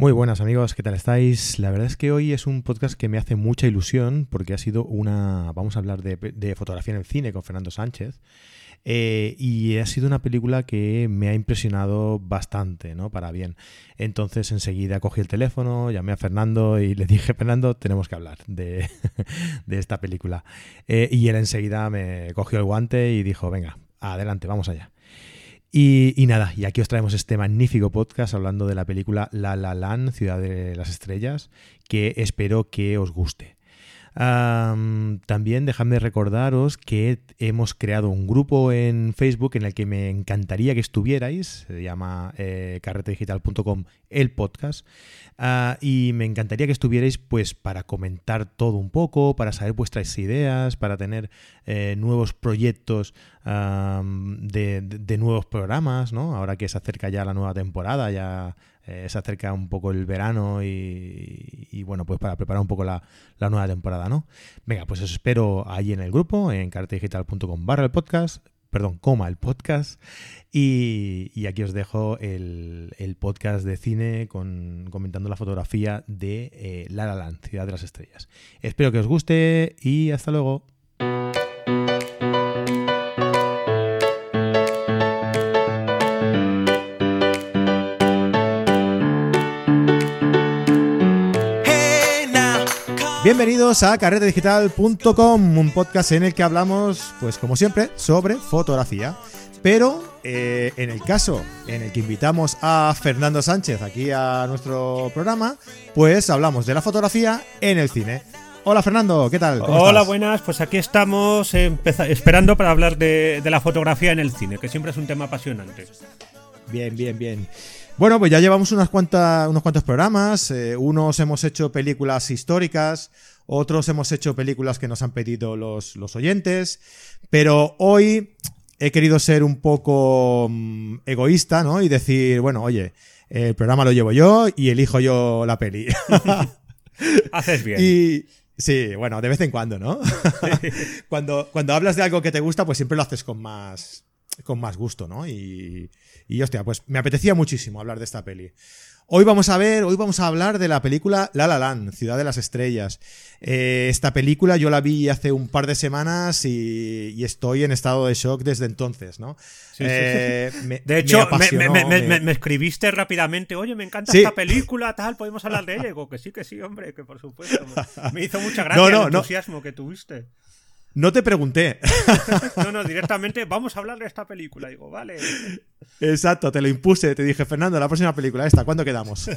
Muy buenas amigos, ¿qué tal estáis? La verdad es que hoy es un podcast que me hace mucha ilusión porque ha sido una... Vamos a hablar de, fotografía en el cine con Fernando Sánchez. Eh, y ha sido una película que me ha impresionado bastante, ¿no? Para bien. Entonces enseguida cogí el teléfono, llamé a Fernando y le dije, Fernando, tenemos que hablar de, esta película. Eh, y él enseguida me cogió el guante y dijo, venga, adelante, vamos allá. Y, nada, y aquí os traemos este magnífico podcast hablando de la película La La Land, Ciudad de las Estrellas, que espero que os guste también dejadme recordaros que hemos creado un grupo en Facebook en el que me encantaría que estuvierais. Se llama eh, carretedigital.com el podcast. Ah, y me encantaría que estuvierais pues para comentar todo un poco, para saber vuestras ideas, para tener eh, nuevos proyectos de, nuevos programas, ¿no? Ahora que se acerca ya la nueva temporada, ya eh, se acerca un poco el verano y, bueno, pues para preparar un poco la, nueva temporada, ¿no? Venga, pues os espero ahí en el grupo, en cartedigital.com barra el podcast, perdón, coma el podcast. Y, aquí os dejo el, podcast de cine con, comentando la fotografía de eh, La La Land, Ciudad de las Estrellas. Espero que os guste y hasta luego. Bienvenidos a carretedigital.com, un podcast en el que hablamos, pues como siempre, sobre fotografía. Pero eh, en el caso en el que invitamos a Fernando Sánchez aquí a nuestro programa, pues hablamos de la fotografía en el cine. Hola Fernando, ¿qué tal? Hola, buenas, pues aquí estamos esperando para hablar de, la fotografía en el cine, que siempre es un tema apasionante. Bien, bien, bien. Bueno, pues ya llevamos unas cuantas, unos cuantos programas. Eh, unos hemos hecho películas históricas, otros hemos hecho películas que nos han pedido los, oyentes. Pero hoy he querido ser un poco mm, egoísta, ¿no? Y decir, bueno, oye, el programa lo llevo yo y elijo yo la peli. Haces bien. Y. Sí, bueno, de vez en cuando, ¿no? cuando, cuando hablas de algo que te gusta, pues siempre lo haces con más, con más gusto, ¿no? Y, y hostia, pues me apetecía muchísimo hablar de esta peli. Hoy vamos a ver, hoy vamos a hablar de la película La La Land, Ciudad de las Estrellas. Eh, esta película yo la vi hace un par de semanas y, estoy en estado de shock desde entonces, ¿no? Eh, de hecho, me, escribiste rápidamente, oye, me encanta esta película, tal, podemos hablar de ella. Y digo que sí, que sí, hombre, que por supuesto. Me hizo mucha gracia el entusiasmo que tuviste. No te pregunté. no, no, directamente vamos a hablar de esta película. Digo, vale. Exacto, te lo impuse. Te dije, Fernando, la próxima película, esta, ¿cuándo quedamos?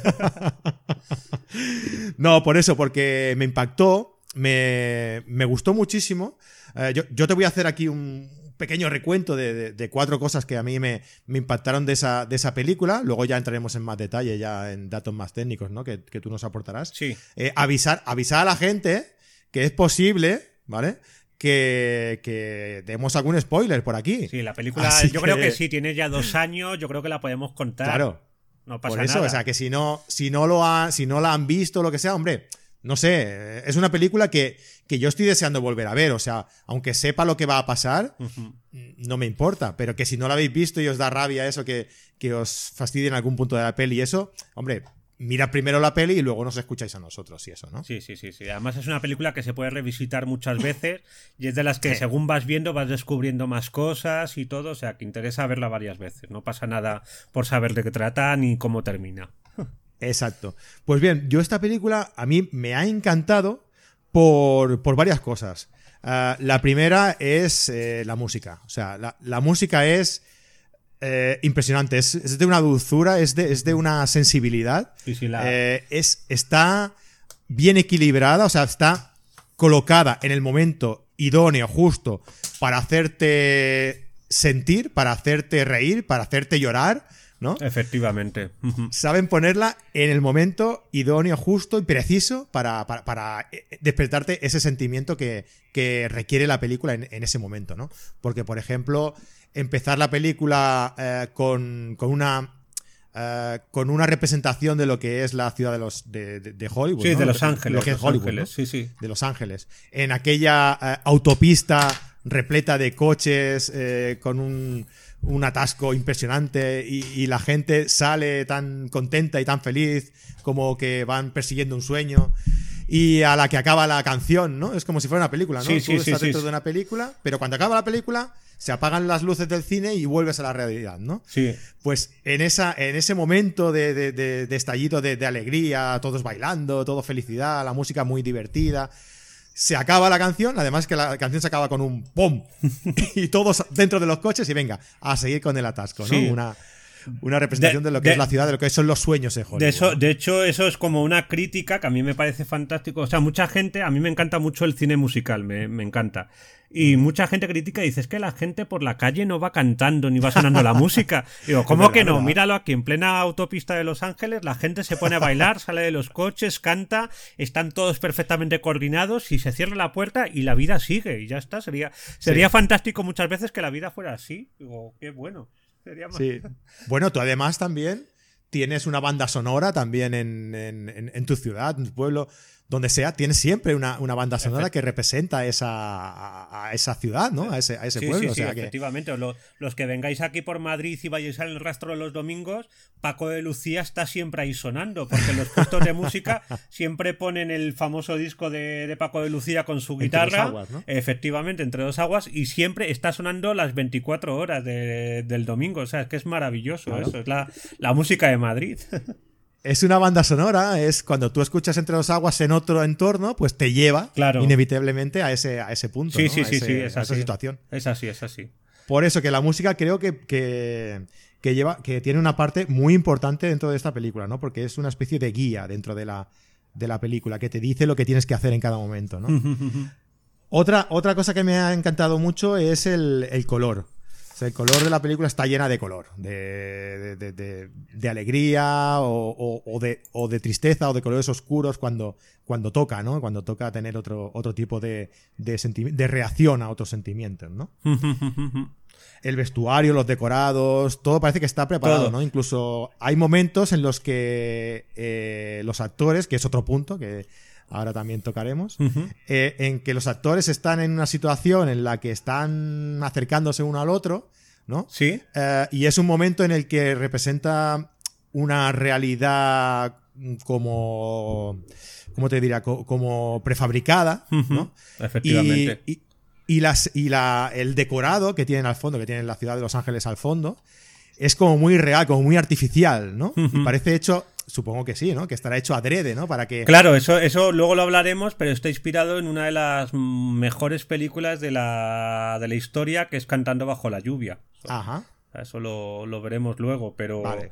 no, por eso, porque me impactó, me, gustó muchísimo. Eh, yo, te voy a hacer aquí un pequeño recuento de, cuatro cosas que a mí me, impactaron de esa, de esa película. Luego ya entraremos en más detalle, ya en datos más técnicos, ¿no? Que, tú nos aportarás. Sí. Eh, avisar, avisar a la gente que es posible, ¿vale? Que, demos algún spoiler por aquí. Sí, la película, yo creo que sí, tiene ya dos años, yo creo que la podemos contar. Claro. No pasa por eso, o sea, que si no, si no lo ha, si no la han visto, lo que sea, hombre, no sé, es una película que, que, yo estoy deseando volver a ver. O sea, aunque sepa lo que va a pasar, no me importa. Pero que si no la habéis visto y os da rabia eso, que, que os fastidie en algún punto de la peli y eso, hombre, mira primero la peli y luego nos escucháis a nosotros y eso, ¿no? Sí, sí, sí, sí. Además es una película que se puede revisitar muchas veces y es de las que según vas viendo vas descubriendo más cosas y todo, o sea, que interesa verla varias veces. No pasa nada por saber de qué trata ni cómo termina. Exacto. Pues bien, yo esta película a mí me ha encantado por, varias cosas. Ah, la primera es eh, la música. O sea, la música es eh, impresionante. Es, de una dulzura, es de, es de una sensibilidad. Eh, es, está bien equilibrada, o sea, está colocada en el momento idóneo, justo, para hacerte sentir, para hacerte reír, para hacerte llorar. ¿no? Efectivamente. Saben ponerla en el momento idóneo, justo y preciso para, eh, despertarte ese sentimiento que, requiere la película en, en, ese momento, ¿no? Porque, por ejemplo, empezar la película eh, con, una eh, con una representación de lo que es la ciudad de los de, Hollywood. Sí, de Los Ángeles. Lo que es Hollywood. sí, sí. De Los Ángeles. En aquella eh, autopista repleta de coches, con un un atasco impresionante y, y la gente sale tan contenta y tan feliz como que van persiguiendo un sueño y a la que acaba la canción, ¿no? Es como si fuera una película, ¿no? Sí, Tú sí, sí, estás sí. dentro de una película, pero cuando acaba la película se apagan las luces del cine y vuelves a la realidad, ¿no? Sí. Pues en, esa, en ese momento de, de- de- de estallido de, alegría, todos bailando, todo felicidad, la música muy divertida. Se acaba la canción, además que la canción se acaba con un ¡pum! y todos dentro de los coches y venga, a seguir con el atasco, ¿no? Sí. Una, una representación de, De- lo que de- es la ciudad, de lo que son los sueños de Hollywood. De, eso, de hecho, eso es como una crítica que a mí me parece fantástico. O sea, mucha gente, a mí me encanta mucho el cine musical, me, me encanta. Y mucha gente critica y dice, es que la gente por la calle no va cantando ni va sonando la música. Digo, ¿cómo que no? Míralo aquí, en plena autopista de Los Ángeles, la gente se pone a bailar, sale de los coches, canta, están todos perfectamente coordinados y se cierra la puerta y la vida sigue y ya está. Sería, sería fantástico muchas veces que la vida fuera así. Digo, qué bueno. Sería más- Sí. Bueno, tú además también tienes una banda sonora también en, en- en- en tu ciudad, en tu pueblo, donde sea, tienes siempre una, una banda sonora que representa esa, a, a esa ciudad, ¿no? A ese, a ese Sí, pueblo. sí, o sí, sea que- efectivamente. Lo- los que vengáis aquí por Madrid y vayáis al rastro los domingos, Paco de Lucía está siempre ahí sonando, porque los puestos de música siempre ponen el famoso disco de, de Paco de Lucía con su Entre guitarra. dos aguas, ¿no? Efectivamente, entre dos aguas, y siempre está sonando las 24 horas de- del domingo. O sea, es que es maravilloso Claro. eso. Es la, la música de Madrid. Es una banda sonora, es cuando tú escuchas entre los aguas en otro entorno, pues te lleva Claro. inevitablemente a ese, a ese punto, Sí, ¿no? sí, a sí, ese- sí, a es esa situación. Es así, es así. Por eso que la música creo que, que, que lleva, que tiene una parte muy importante dentro de esta película, ¿no? Porque es una especie de guía dentro de la, de la película, que te dice lo que tienes que hacer en cada momento, ¿no? Otra, otra cosa que me ha encantado mucho es el, el color. O sea, el color de la película está llena de color, de, de, de- alegría o, o- o de, o de tristeza o de colores oscuros cuando, cuando toca, ¿no? Cuando toca tener otro, otro tipo de, de, reacción a otros sentimientos, ¿no? el vestuario, los decorados, todo parece que está preparado, Todo. ¿no? Incluso hay momentos en los que eh, los actores, que es otro punto que ahora también tocaremos, eh, en que los actores están en una situación en la que están acercándose uno al otro, ¿no? ¿Sí? Eh, y es un momento en el que representa una realidad como, ¿cómo te diría? Co- como prefabricada, ¿no? Efectivamente. Y, y- y las, y la, el decorado que tienen al fondo, que tienen la ciudad de Los Ángeles al fondo, es como muy real, como muy artificial, ¿no? Y parece hecho, supongo que sí, ¿no? Que estará hecho adrede, ¿no? Para que... Claro, eso, eso luego lo hablaremos, pero está inspirado en una de las mejores películas de la, de la historia, que es Cantando bajo la lluvia. Ajá. Eso lo, lo veremos luego, pero, Vale.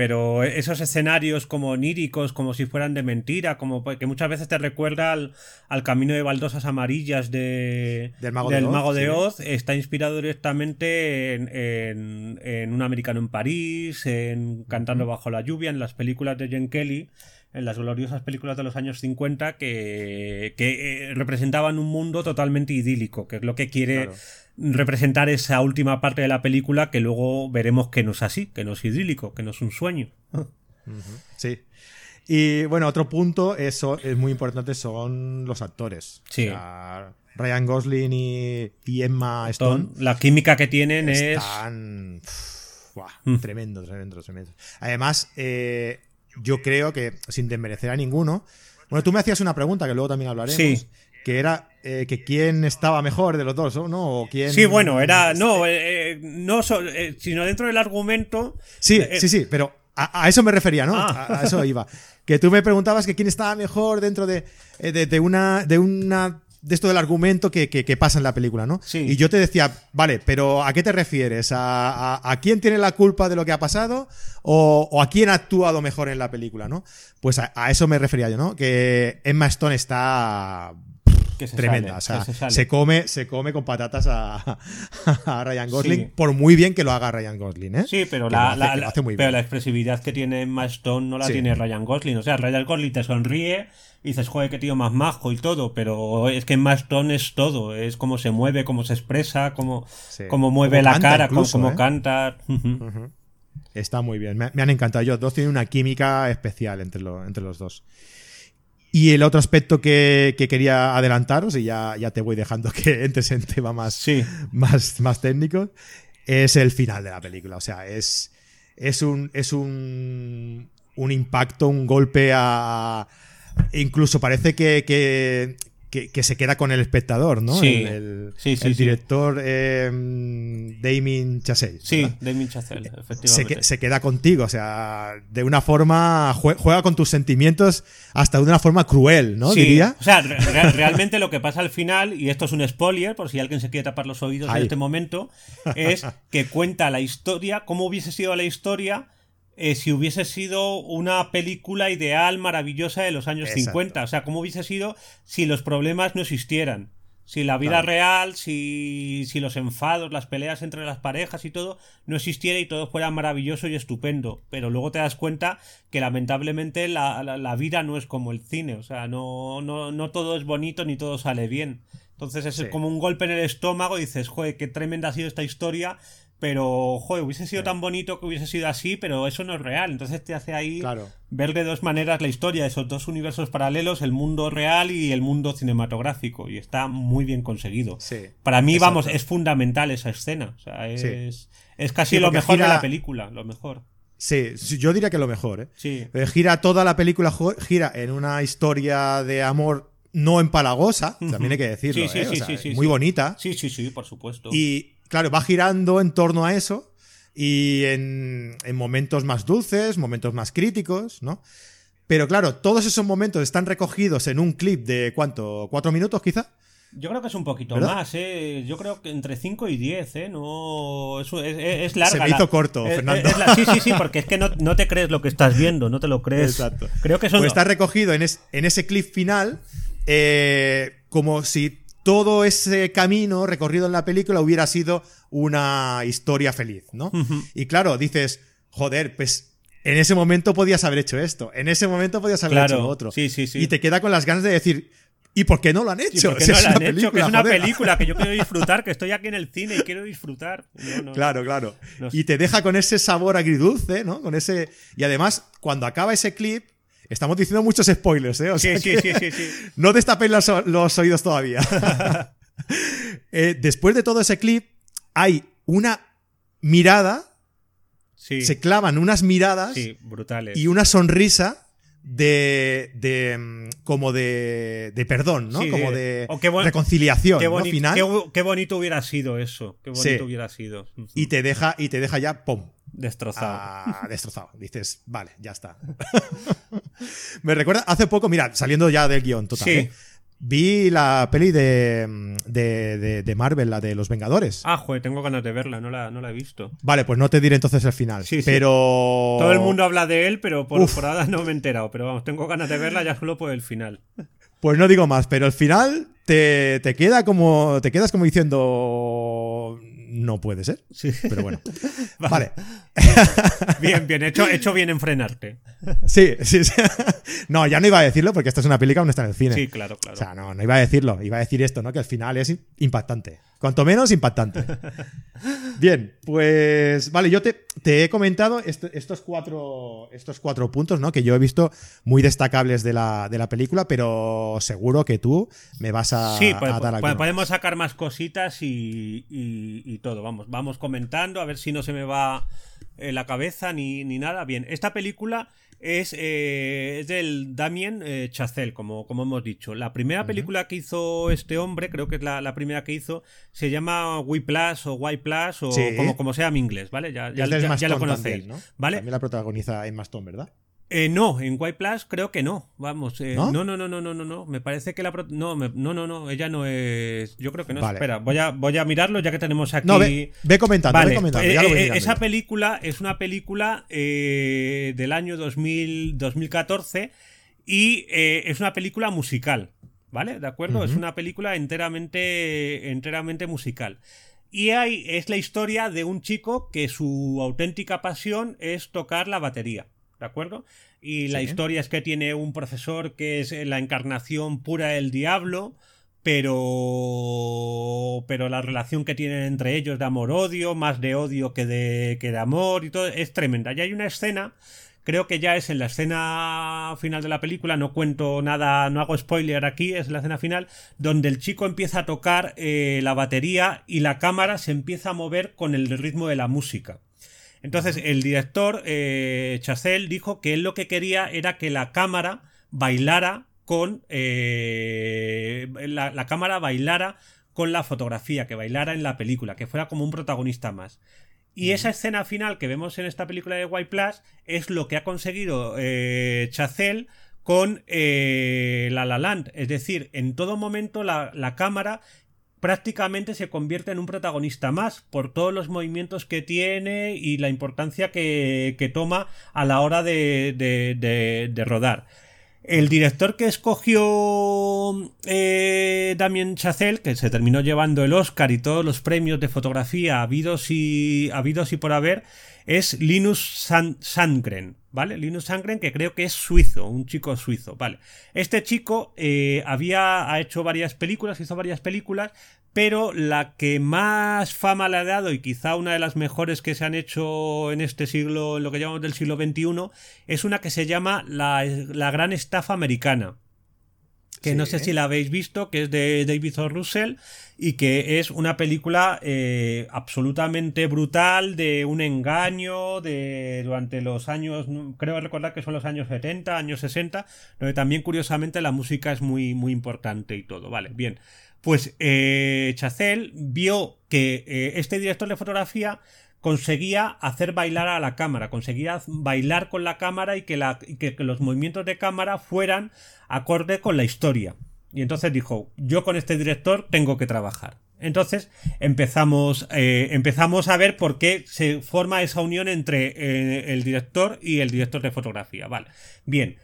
Pero esos escenarios como oníricos, como si fueran de mentira, como que muchas veces te recuerda al, al camino de baldosas amarillas de, Del Mago de Oz, Mago de sí. Oz, está inspirado directamente en, en- en Un americano en París, en Cantando bajo la lluvia, en las películas de Jen Kelly, en las gloriosas películas de los años 50 que, que eh, representaban un mundo totalmente idílico, que es lo que quiere Claro. representar esa última parte de la película que luego veremos que no es así, que no es idílico, que no es un sueño. Sí. Y bueno, otro punto eso es muy importante son los actores. Sí. O sea, Ryan Gosling y, y Emma Stone. La química que tienen es... están pff, buah, Mm. tremendo, tremendo, tremendo. Además, eh, yo creo que sin desmerecer a ninguno. Bueno, tú me hacías una pregunta que luego también hablaremos. Sí. Que era eh, que quién estaba mejor de los dos, ¿no? O quién. Sí, bueno, era... No, eh, eh, no so- eh, sino dentro del argumento... Sí, sí, sí, pero a, a eso me refería, ¿no? Ah. A, a eso iba. Que tú me preguntabas que quién estaba mejor dentro de, de, de una. de una. De esto del argumento que, que- que pasa en la película, ¿no? Sí. Y yo te decía, vale, pero ¿a qué te refieres? ¿A, a- a quién tiene la culpa de lo que ha pasado? O, o a quién ha actuado mejor en la película, ¿no? Pues a, a eso me refería yo, ¿no? Que Emma Stone está que se tremenda. sale, o sea, que se come, se come con patatas a, a Ryan Gosling, Sí. por muy bien que lo haga Ryan Gosling, ¿eh? Sí, pero, la, hace- la- pero bien. la expresividad que tiene Emma Stone no la Sí. tiene Ryan Gosling. O sea, Ryan Gosling te sonríe y dices, joder, qué tío más majo y todo, pero es que Emma Stone es todo. Es cómo se mueve, cómo se expresa, cómo, Sí. cómo mueve la cara, incluso, cómo, ¿eh? canta. Está muy bien. Me, me han encantado. Ellos dos tienen una química especial entre, lo- entre los dos. Y el otro aspecto que, que quería adelantaros, y ya, ya te voy dejando que entres en tema más, Sí. más, más técnico, es el final de la película. O sea, es, es un. Es un. Un impacto, un golpe a. Incluso parece que, que, que, se queda con el espectador, ¿no? Sí, el, sí, sí, el director eh, Damien Chazelle. Sí, ¿verdad? Damien Chazelle, se, efectivamente. que- se queda contigo, o sea, de una forma, jue- juega con tus sentimientos hasta de una forma cruel, ¿no? Sí, Diría. O sea, re- re- realmente lo que pasa al final, y esto es un spoiler, por si alguien se quiere tapar los oídos en este momento, es que cuenta la historia, cómo hubiese sido la historia eh, si hubiese sido una película ideal, maravillosa de los años Exacto. 50. O sea, cómo hubiese sido si los problemas no existieran. Si la vida Claro. real, si, si los enfados, las peleas entre las parejas y todo no existiera y todo fuera maravilloso y estupendo. Pero luego te das cuenta que lamentablemente la, la- la vida no es como el cine. O sea, no, no, no todo es bonito ni todo sale bien. Entonces es Sí. como un golpe en el estómago y dices, joder, qué tremenda ha sido esta historia. Pero, joder, hubiese sido tan bonito que hubiese sido así, pero eso no es real. Entonces te hace ahí Claro. ver de dos maneras la historia, esos dos universos paralelos, el mundo real y el mundo cinematográfico. Y está muy bien conseguido. Sí, Para mí, exacto. vamos, es fundamental esa escena. O sea, Sí. es, es casi lo mejor de gira- la película, lo mejor. Sí, yo diría que lo mejor, ¿eh? Sí. Eh, Gira toda la película, gira en una historia de amor no empalagosa, también hay que decirlo, Sí, sí, ¿eh? sí, O sea, sí, sí, muy sí. bonita. Sí, sí, sí, por supuesto. Y claro, va girando en torno a eso y en, en momentos más dulces, momentos más críticos, ¿no? Pero claro, todos esos momentos están recogidos en un clip de ¿cuánto? ¿Cuatro minutos quizá? Yo creo que es un poquito ¿Verdad? más, ¿eh? Yo creo que entre 5 y 10, ¿eh? No. Es, es, es larga. Se me la- hizo corto, es- Fernando. la- sí, sí, sí, porque es que no, no te crees lo que estás viendo, no te lo crees. Exacto. Creo que son. Pues está recogido en ese clip final eh, como si todo ese camino recorrido en la película hubiera sido una historia feliz, ¿no? Y claro, dices, joder, pues en ese momento podías haber hecho esto, en ese momento podías haber Claro, hecho lo otro. sí, sí, sí. Y te queda con las ganas de decir, ¿y por qué no lo han hecho? Sí, porque Si no es una han hecho, que es una joder. película que yo quiero disfrutar, que estoy aquí en el cine y quiero disfrutar. No, no. Claro, claro. Y te deja con ese sabor agridulce, ¿no? Con ese. Y además, cuando acaba ese clip, estamos diciendo muchos spoilers, ¿eh? O sea Sí, sí, sí, sí, sí. No destapéis los, los oídos todavía. Eh, después de todo ese clip, hay una mirada, Sí, se clavan unas miradas sí, brutales. y una sonrisa de. de mm, como de. de perdón, ¿no? Sí, como de- o qué reconciliación, qué, ¿no? Final. qué bonito hubiera sido eso. Qué bonito Sí. hubiera sido. Y te deja, y te deja ya, ¡pum! Destrozado. Ah, destrozado. Dices, vale, ya está. Me recuerda, hace poco, mira, saliendo ya del guion total, Sí. ¿eh? vi la peli de, de, de- de Marvel, la de Los Vengadores. Ah, joder, tengo ganas de verla, no la, no la he visto. Vale, pues no te diré entonces el final. Sí, sí. pero. Todo el mundo habla de él, pero por, Uf. por ahora no me he enterado. Pero vamos, tengo ganas de verla ya solo por el final. Pues no digo más, pero el final te, te queda como. Te quedas como diciendo. No puede ser. Sí. Pero bueno. vale. Bien, bien, hecho, hecho bien en frenarte. Sí, sí, sí. No, ya no iba a decirlo porque esta es una película que no está en el cine. Sí, claro, claro. O sea, no, no iba a decirlo. Iba a decir esto, ¿no? Que al final es impactante. Cuanto menos, impactante. Bien, pues. Vale, yo te, te he comentado est- estos, cuatro, estos cuatro puntos, ¿no? Que yo he visto muy destacables de la, de la película, pero seguro que tú me vas a, Sí, a pues, dar pues, alguno. podemos sacar más cositas y, y- y todo. Vamos, vamos comentando, a ver si no se me va eh, la cabeza ni, ni nada. Bien, esta película es, eh, es del Damien eh, Chazelle, como, como hemos dicho. La primera película que hizo este hombre, creo que es la, la primera que hizo, se llama We Plus o Y Plus o Sí. como, como sea en inglés, ¿vale? Ya, ya, lo conocéis. ¿Vale? También la protagoniza Emma Stone, ¿verdad? Eh, no, en White Plus creo que no. Vamos, eh, ¿No? ¿No? no, no, no, no, no, no. Me parece que la pro- no, me- no, no, no, ella no es. Yo creo que no. Vale. Espera, voy a, voy a mirarlo ya que tenemos aquí. No, ve, ve comentando, Vale, ve comentando. ya eh, lo voy mirando esa película es una película del año 2000, 2014 y es una película musical, ¿vale? ¿De acuerdo? Es una película enteramente, enteramente musical. Y hay, es la historia de un chico que su auténtica pasión es tocar la batería, ¿de acuerdo? Y la Sí. historia es que tiene un profesor que es la encarnación pura del diablo, pero pero la relación que tienen entre ellos de amor-odio, más de odio que de, que de amor y todo, es tremenda. Y hay una escena creo que ya es en la escena final de la película, no cuento nada, no hago spoiler aquí, es la escena final, donde el chico empieza a tocar eh, la batería y la cámara se empieza a mover con el ritmo de la música. Entonces el director eh, Chazelle dijo que él lo que quería era que la cámara bailara con eh, la, cámara bailara con la fotografía, que bailara en la película, que fuera como un protagonista más. Y esa escena final que vemos en esta película de White Plus es lo que ha conseguido eh, Chazelle con eh, La La Land. Es decir, en todo momento la, cámara prácticamente se convierte en un protagonista más por todos los movimientos que tiene y la importancia que, toma a la hora de, rodar. El director que escogió eh, Damien Chazelle, que se terminó llevando el Oscar y todos los premios de fotografía habidos y, por haber, es Linus Sandgren, ¿vale? Linus Sandgren, que creo que es suizo, un chico suizo, ¿vale? Este chico eh, había ha hecho varias películas, hizo varias películas, pero la que más fama le ha dado y quizá una de las mejores que se han hecho en este siglo, en lo que llamamos del siglo XXI, es una que se llama La, Gran Estafa Americana. Que no sé si la habéis visto, que es de David O. Russell y que es una película eh, absolutamente brutal de un engaño de durante los años, creo recordar que son los años 70, años 60, donde también curiosamente la música es muy, muy importante y todo. Vale, bien. Pues eh, Chazelle vio que eh, este director de fotografía conseguía hacer bailar a la cámara, conseguía bailar con la cámara y que, los movimientos de cámara fueran acorde con la historia. Y entonces dijo, yo con este director tengo que trabajar. Entonces empezamos, eh, empezamos a ver por qué se forma esa unión entre el director y el director de fotografía. Vale, bien.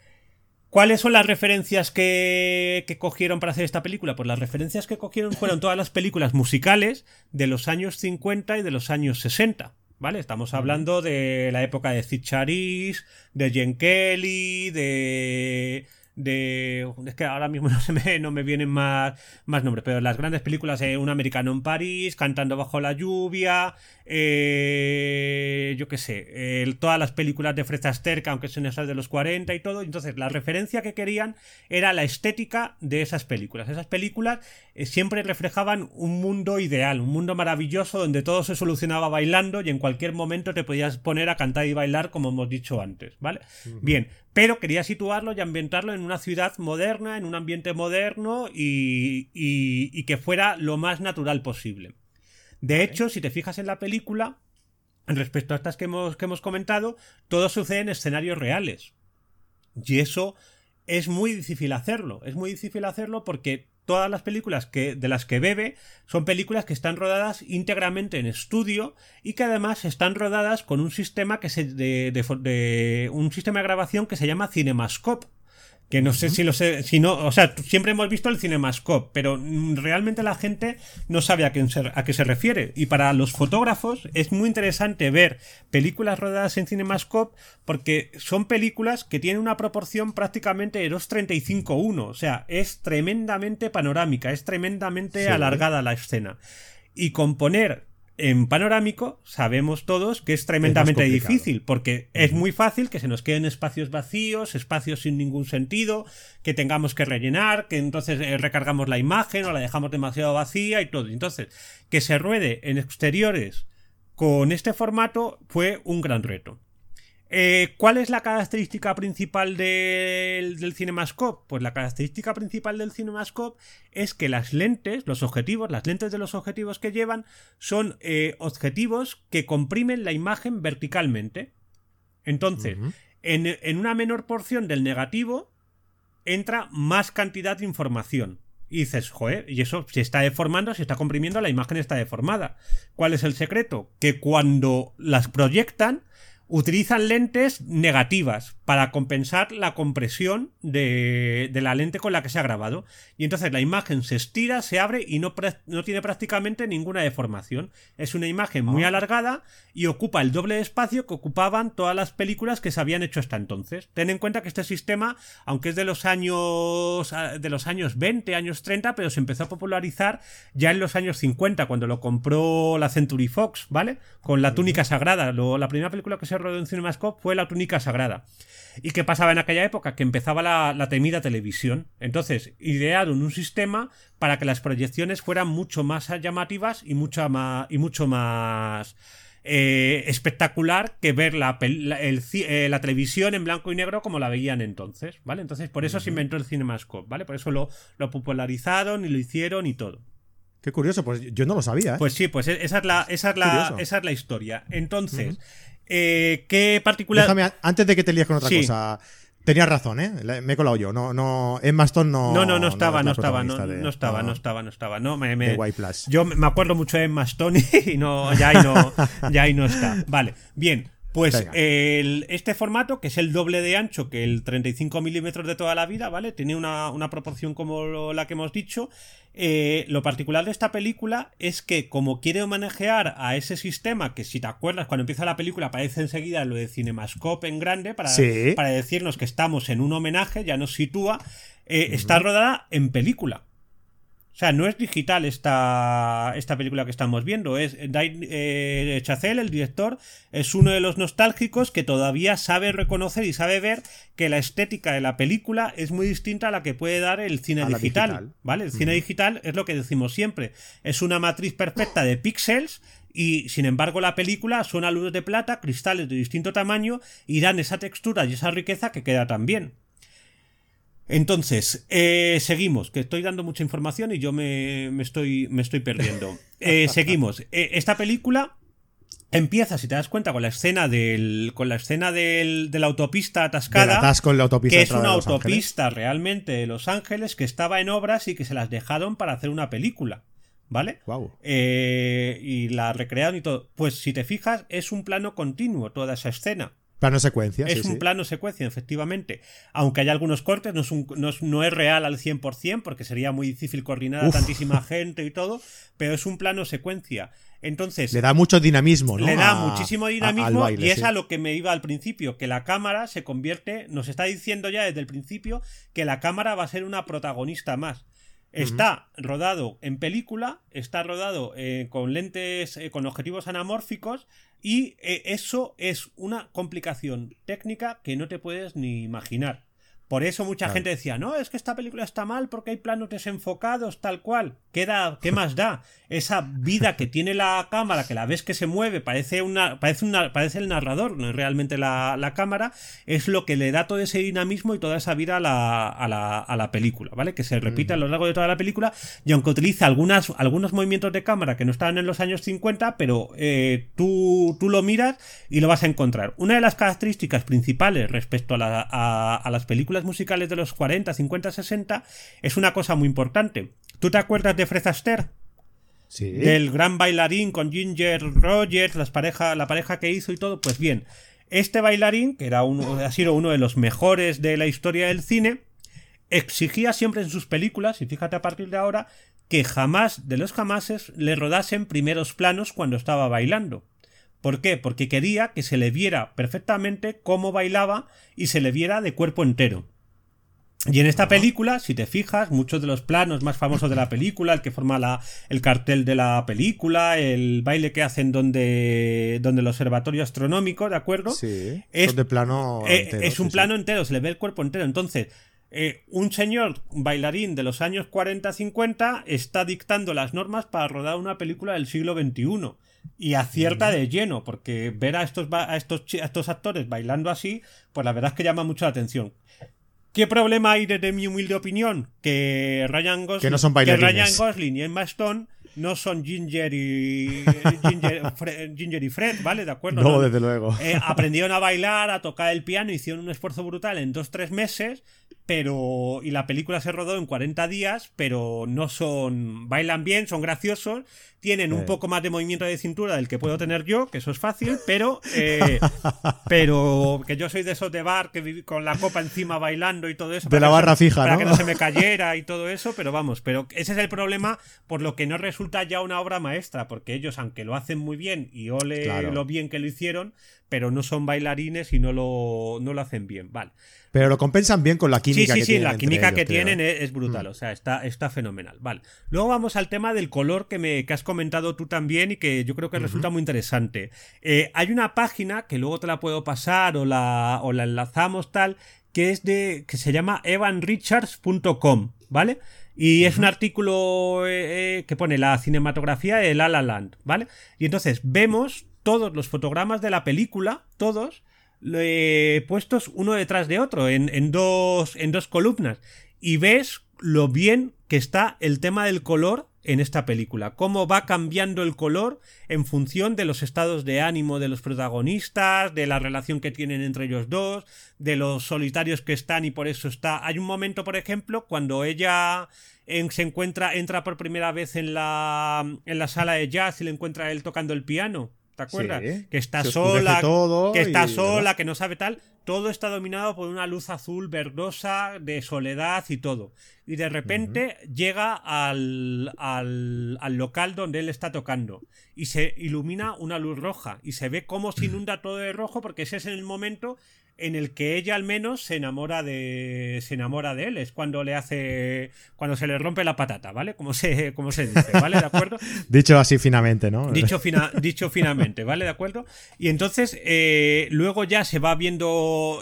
¿Cuáles son las referencias que, cogieron para hacer esta película? Pues las referencias que cogieron fueron todas las películas musicales de los años 50 y de los años 60. ¿Vale? Estamos hablando de la época de Cid de Jen Kelly, de de... Es que ahora mismo no, se me, no me vienen más, más nombres, pero las grandes películas, de Un americano en París, Cantando bajo la lluvia, eh, yo qué sé, todas las películas de Fred Astaire, aunque son esas de los 40 y todo. Entonces, la referencia que querían era la estética de esas películas. Esas películas eh, siempre reflejaban un mundo ideal, un mundo maravilloso donde todo se solucionaba bailando y en cualquier momento te podías poner a cantar y bailar, como hemos dicho antes, ¿vale? Bien, pero quería situarlo y ambientarlo en una ciudad moderna, en un ambiente moderno y, que fuera lo más natural posible. De hecho, si te fijas en la película, respecto a estas que hemos, que hemos comentado, todo sucede en escenarios reales. Y eso es muy difícil hacerlo. Es muy difícil hacerlo porque todas las películas que, de las que bebe son películas que están rodadas íntegramente en estudio y que además están rodadas con un sistema que se, de, un sistema de grabación que se llama Cinemascope que no sé si lo sé, si no, o sea, siempre hemos visto el Cinemascope, pero realmente la gente no sabe a qué, a qué se refiere. Y para los fotógrafos es muy interesante ver películas rodadas en Cinemascope porque son películas que tienen una proporción prácticamente de 2.35-1, o sea, es tremendamente panorámica, es tremendamente alargada la escena. Y componer en panorámico sabemos todos que es tremendamente difícil, porque es muy fácil que se nos queden espacios vacíos, espacios sin ningún sentido, que tengamos que rellenar, que entonces eh, recargamos la imagen o la dejamos demasiado vacía y todo. Entonces, que se ruede en exteriores con este formato fue un gran reto. Eh, ¿Cuál es la característica principal del, Cinemascope? Pues la característica principal del Cinemascope es que las lentes, los objetivos, las lentes de los objetivos que llevan son eh, objetivos que comprimen la imagen verticalmente. Entonces, en, en una menor porción del negativo entra más cantidad de información. Y dices, joder, y eso se está deformando, se está comprimiendo, la imagen está deformada. ¿Cuál es el secreto? Que cuando las proyectan, utilizan lentes negativas para compensar la compresión de, la lente con la que se ha grabado. Y entonces la imagen se estira, se abre y no, no tiene prácticamente ninguna deformación. Es una imagen muy ah. alargada y ocupa el doble de espacio que ocupaban todas las películas que se habían hecho hasta entonces. Ten en cuenta que este sistema, aunque es de los años ah, de los años 20, años 30, pero se empezó a popularizar ya en los años 50, cuando lo compró la Century Fox, ¿vale? Con la túnica sagrada. la primera película que se rodó en Cinemascope fue La túnica sagrada. ¿Y qué pasaba en aquella época? Que empezaba la, temida televisión. Entonces, idearon un sistema para que las proyecciones fueran mucho más llamativas y, mucho más, y mucho más eh, espectacular que ver la, eh, la, televisión en blanco y negro como la veían entonces, ¿vale? Entonces, por eso se inventó el Cinemascope, ¿vale? Por eso lo, lo popularizaron y lo hicieron y todo. Qué curioso, pues yo no lo sabía. ¿eh? Pues sí, pues esa es la, esa es la, esa es la historia. Entonces, eh, ¿qué particular. Déjame, antes de que te líes con otra cosa. Tenías razón, ¿eh? Me he colado yo. No, no, Emma Stone no. No, no, no estaba, no, estaba, no, no, estaba, no, estaba, no estaba, no me, me Plus. Yo me acuerdo mucho de Emma Stone y no, ya ahí no, ya ahí no está. Vale, bien. Pues este formato, que es el doble de ancho que el 35 milímetros de toda la vida, ¿vale? Tiene una, proporción como la que hemos dicho. Eh, lo particular de esta película es que, como quiere manejar a ese sistema, que si te acuerdas, cuando empieza la película aparece enseguida lo de Cinemascope en grande, para, para decirnos que estamos en un homenaje, ya nos sitúa, eh, está rodada en película. O sea, no es digital esta, esta película que estamos viendo. Es eh, Chazelle, el director, es uno de los nostálgicos que todavía sabe reconocer y sabe ver que la estética de la película es muy distinta a la que puede dar el cine digital, ¿Vale? El cine digital es lo que decimos siempre. Es una matriz perfecta de píxeles y sin embargo la película son a luz de plata, cristales de distinto tamaño y dan esa textura y esa riqueza que queda tan bien. Entonces, eh, seguimos, que estoy dando mucha información y yo me, estoy, me estoy perdiendo. Eh, seguimos. Eh, esta película empieza, si te das cuenta, con la escena del, con la escena del, de la autopista atascada, la autopista que es una autopista realmente de Los Ángeles que estaba en obras y que se las dejaron para hacer una película. ¿Vale? y la recrearon y todo. Pues si te fijas, es un plano continuo toda esa escena. Plano secuencia. Es un plano secuencia, efectivamente. Aunque hay algunos cortes, no es, no es, real al 100% porque sería muy difícil coordinar a tantísima gente y todo, pero es un plano secuencia. Entonces. Le da mucho dinamismo, ¿no? Le da muchísimo dinamismo y es a lo que me iba al principio, que la cámara se convierte, nos está diciendo ya desde el principio que la cámara va a ser una protagonista más. Está rodado en película, está rodado eh, con lentes, eh, con objetivos anamórficos y eh, eso es una complicación técnica que no te puedes ni imaginar. Por eso mucha gente decía, no, es que esta película está mal porque hay planos desenfocados, tal cual. ¿Qué, ¿Qué más da? Esa vida que tiene la cámara, que la ves que se mueve, parece, una, parece, una, parece el narrador, no es realmente la, cámara, es lo que le da todo ese dinamismo y toda esa vida a la, a la, a la película, ¿vale? Que se repite a lo largo de toda la película y aunque utiliza algunas, algunos movimientos de cámara que no estaban en los años 50, pero eh, tú, tú lo miras y lo vas a encontrar. Una de las características principales respecto a, a las películas musicales de los 40, 50, 60 es una cosa muy importante. ¿Tú te acuerdas de Fred Astaire? Sí. Del gran bailarín con Ginger Rogers, las pareja, la pareja que hizo y todo. Pues bien, este bailarín, que era uno, ha sido uno de los mejores de la historia del cine, exigía siempre en sus películas, y fíjate a partir de ahora, que jamás de los jamases le rodasen primeros planos cuando estaba bailando. ¿Por qué? Porque quería que se le viera perfectamente cómo bailaba y se le viera de cuerpo entero. Y en esta película, si te fijas, muchos de los planos más famosos de la película, el que forma la, el cartel de la película, el baile que hacen donde, donde el observatorio astronómico, ¿de acuerdo? Sí, es de plano eh, es un plano entero, se le ve el cuerpo entero. Entonces, eh, un señor bailarín de los años 40-50 está dictando las normas para rodar una película del siglo XXI. Y acierta de lleno, porque ver a estos, a estos, a estos actores bailando así, pues la verdad es que llama mucho la atención. ¿Qué problema hay desde mi humilde opinión? Que Ryan Gosling, no son que Ryan Gosling y Emma Stone no son Ginger y Ginger, y Fred, ¿vale? ¿De acuerdo? No, desde luego. Eh, aprendieron a bailar, a tocar el piano, hicieron un esfuerzo brutal en dos, tres meses pero y la película se rodó en 40 días, pero no son bailan bien, son graciosos, tienen un poco más de movimiento de cintura del que puedo tener yo, que eso es fácil, pero eh, pero que yo soy de esos de bar que viví con la copa encima bailando y todo eso, de la barra fija, para que no se me cayera y todo eso, pero vamos, pero ese es el problema por lo que no resulta ya una obra maestra, porque ellos aunque lo hacen muy bien y ole lo bien que lo hicieron, pero no son bailarines y no lo, no lo hacen bien. Vale. Pero lo compensan bien con la química sí, que sí, tienen. Sí, la química que tienen es, es brutal, Mm. o sea, está, está fenomenal. Vale. Luego vamos al tema del color que, me, que has comentado tú también y que yo creo que resulta muy interesante. Eh, hay una página que luego te la puedo pasar o la, o la enlazamos tal, que es de. que se llama evanrichards.com, ¿vale? Y es un artículo eh, eh, que pone la cinematografía de La La Land, ¿vale? Y entonces vemos todos los fotogramas de la película, todos, eh, puestos uno detrás de otro, en, en, dos, en dos columnas. Y ves lo bien que está el tema del color en esta película. Cómo va cambiando el color en función de los estados de ánimo de los protagonistas, de la relación que tienen entre ellos dos, de los solitarios que están y por eso está. Hay un momento, por ejemplo, cuando ella en, se encuentra, entra por primera vez en la, en la sala de jazz y le encuentra a él tocando el piano. ¿Te acuerdas? Sí. Que está sola, todo que está y- sola, que no sabe tal. Todo está dominado por una luz azul verdosa de soledad y todo. Y de repente llega al, al, al local donde él está tocando y se ilumina una luz roja y se ve cómo se inunda todo de rojo porque ese es el momento en el que ella al menos se enamora de se enamora de él es cuando le hace cuando se le rompe la patata vale como se como se dice vale de acuerdo Dicho así finamente, ¿no? Dicho, fina- dicho finamente, ¿vale? ¿De acuerdo? Y entonces, eh, luego ya se va viendo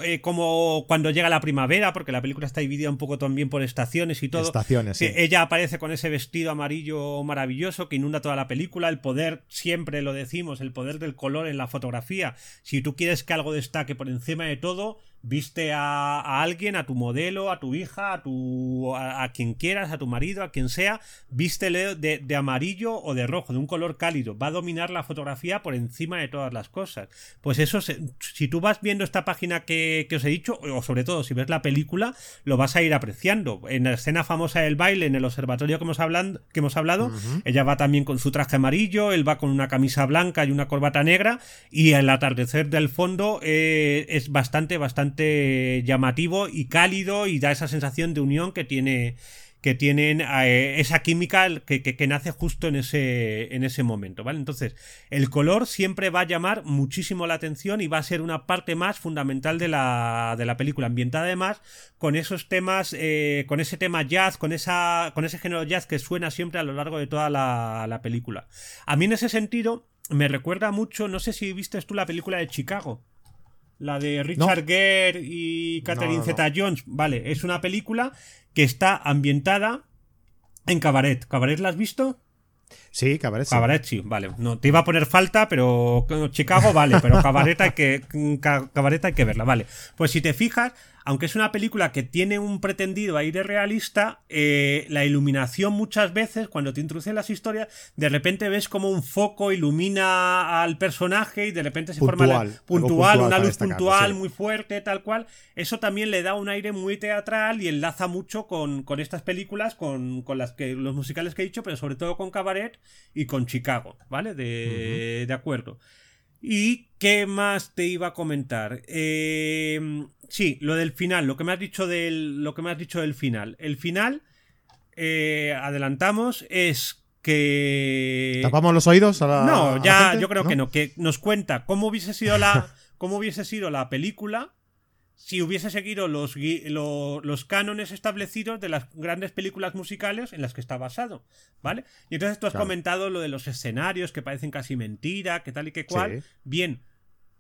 eh, como cuando llega la primavera, porque la película está dividida un poco también por estaciones y todo. Estaciones, sí. Ella aparece con ese vestido amarillo maravilloso que inunda toda la película. El poder, siempre lo decimos, el poder del color en la fotografía. Si tú quieres que algo destaque por encima de todo, viste a, a alguien, a tu modelo, a tu hija, a tu a, a quien quieras, a tu marido, a quien sea, vístele de, de amarillo o de rojo, de un color cálido. Va a dominar la fotografía por encima de todas las cosas. Pues eso, se- si tú vas viendo esta página que, que os he dicho, o sobre todo si ves la película, lo vas a ir apreciando. En la escena famosa del baile, en el observatorio que hemos, hablan- que hemos hablado, ella va también con su traje amarillo, él va con una camisa blanca y una corbata negra, y el atardecer del fondo eh, es bastante, bastante llamativo y cálido y da esa sensación de unión que tiene que tienen eh, esa química que, que- nace justo en ese, en ese momento, ¿vale? Entonces, el color siempre va a llamar muchísimo la atención y va a ser una parte más fundamental de la, de la película, ambientada además con esos temas, eh, con ese tema jazz, con, esa, con ese género jazz que suena siempre a lo largo de toda la, la película. A mí en ese sentido me recuerda mucho, no sé si viste tú la película de Chicago. La de Richard Gere y Catherine No, no, no. Zeta Jones. Vale, es una película que está ambientada en Cabaret. ¿Cabaret la has visto? Sí, cabaret. sí. Cabaret sí, vale. No, te iba a poner falta, pero Chicago vale, pero Cabaret hay que, Ca- Cabaret hay que verla, vale. Pues si te fijas, aunque es una película que tiene un pretendido aire realista, eh, la iluminación muchas veces, cuando te introducen las historias, de repente ves como un foco ilumina al personaje y de repente se forma la- Puntual, una luz destacarlo, puntual, sí. muy fuerte, tal cual. Eso también le da un aire muy teatral y enlaza mucho con, con estas películas, con, con las que los musicales que he dicho, pero sobre todo con Cabaret y con Chicago, ¿vale? De, de acuerdo. ¿Y qué más te iba a comentar? Eh, sí, lo del final, lo que me has dicho del, lo que me has dicho del final. El final, eh, adelantamos, es que ¿Tapamos los oídos a la no, a la ya gente? yo creo que no, que nos cuenta cómo hubiese sido la cómo hubiese sido la película si hubiese seguido los, lo- los cánones establecidos de las grandes películas musicales en las que está basado, ¿vale? Y entonces tú has Claro. comentado lo de los escenarios que parecen casi mentira, que tal y que cual. Sí. Bien,